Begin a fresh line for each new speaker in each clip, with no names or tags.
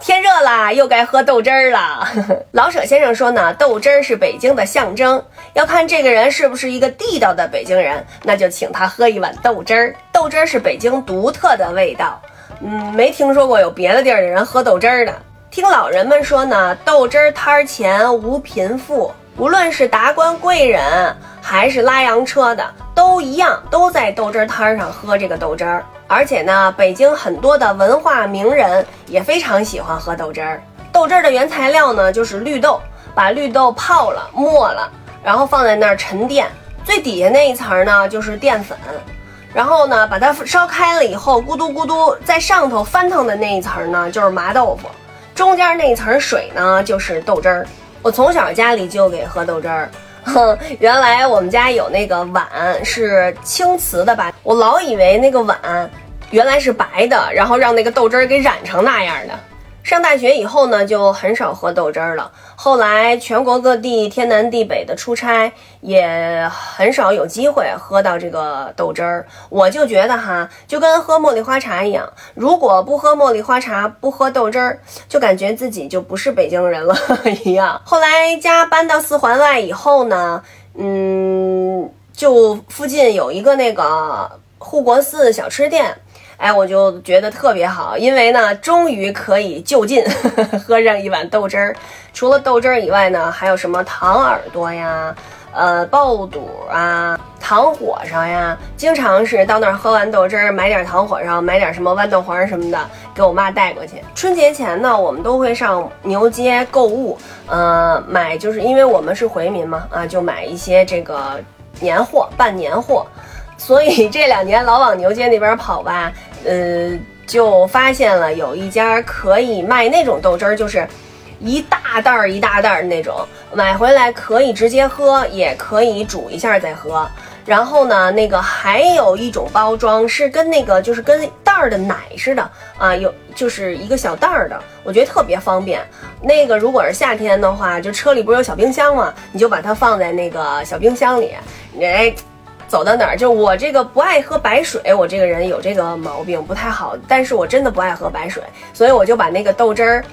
天热啦，又该喝豆汁儿了。老舍先生说呢，豆汁儿是北京的象征，要看这个人是不是一个地道的北京人，那就请他喝一碗豆汁儿。豆汁儿是北京独特的味道，嗯，没听说过有别的地儿的人喝豆汁儿的。听老人们说呢，豆汁儿摊儿前无贫富，无论是达官贵人还是拉洋车的，都一样，都在豆汁儿摊儿上喝这个豆汁儿。而且呢，北京很多的文化名人也非常喜欢喝豆汁儿。豆汁儿的原材料呢，就是绿豆，把绿豆泡了、磨了，然后放在那儿沉淀。最底下那一层呢，就是淀粉，然后呢，把它烧开了以后，咕嘟咕嘟，在上头翻腾的那一层呢，就是麻豆腐，中间那一层水呢，就是豆汁儿。我从小家里就给喝豆汁儿。哼，原来我们家有那个碗是青瓷的吧？我老以为那个碗原来是白的，然后让那个豆汁儿给染成那样的。上大学以后呢，就很少喝豆汁儿了。后来全国各地天南地北的出差，也很少有机会喝到这个豆汁儿。我就觉得哈，就跟喝茉莉花茶一样，如果不喝茉莉花茶，不喝豆汁儿，就感觉自己就不是北京人了 一样。后来家搬到四环外以后呢，嗯，就附近有一个那个护国寺小吃店。哎，我就觉得特别好，因为呢，终于可以就近呵 呵喝上一碗豆汁儿。除了豆汁儿以外呢，还有什么糖耳朵呀，呃，爆肚啊，糖火烧呀。经常是到那儿喝完豆汁儿，买点糖火烧，买点什么豌豆黄什么的，给我妈带过去。春节前呢，我们都会上牛街购物，呃，买就是因为我们是回民嘛，啊，就买一些这个年货，办年货。所以这两年老往牛街那边跑吧。呃，就发现了有一家可以卖那种豆汁儿，就是一大袋儿一大袋儿的那种，买回来可以直接喝，也可以煮一下再喝。然后呢，那个还有一种包装是跟那个就是跟袋儿的奶似的啊，有就是一个小袋儿的，我觉得特别方便。那个如果是夏天的话，就车里不是有小冰箱吗？你就把它放在那个小冰箱里，哎。走到哪儿就我这个不爱喝白水，我这个人有这个毛病不太好，但是我真的不爱喝白水，所以我就把那个豆汁儿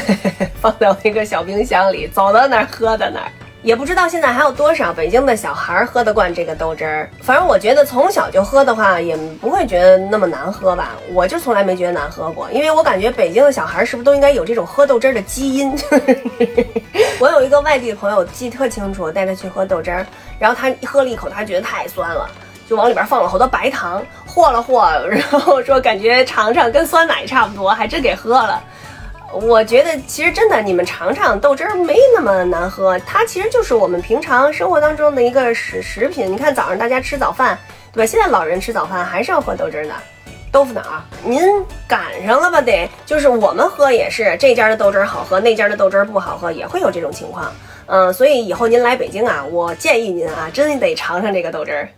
放在我那个小冰箱里，走到哪儿喝到哪儿。也不知道现在还有多少北京的小孩喝得惯这个豆汁儿。反正我觉得从小就喝的话，也不会觉得那么难喝吧。我就从来没觉得难喝过，因为我感觉北京的小孩是不是都应该有这种喝豆汁儿的基因？我有一个外地的朋友记特清楚，带他去喝豆汁儿，然后他喝了一口，他觉得太酸了，就往里边放了好多白糖，和了和，然后说感觉尝尝跟酸奶差不多，还真给喝了。我觉得其实真的，你们尝尝豆汁儿没那么难喝，它其实就是我们平常生活当中的一个食食品。你看早上大家吃早饭，对吧？现在老人吃早饭还是要喝豆汁儿的。豆腐脑，您赶上了吧？得，就是我们喝也是这家的豆汁儿好喝，那家的豆汁儿不好喝，也会有这种情况。嗯，所以以后您来北京啊，我建议您啊，真得尝尝这个豆汁儿。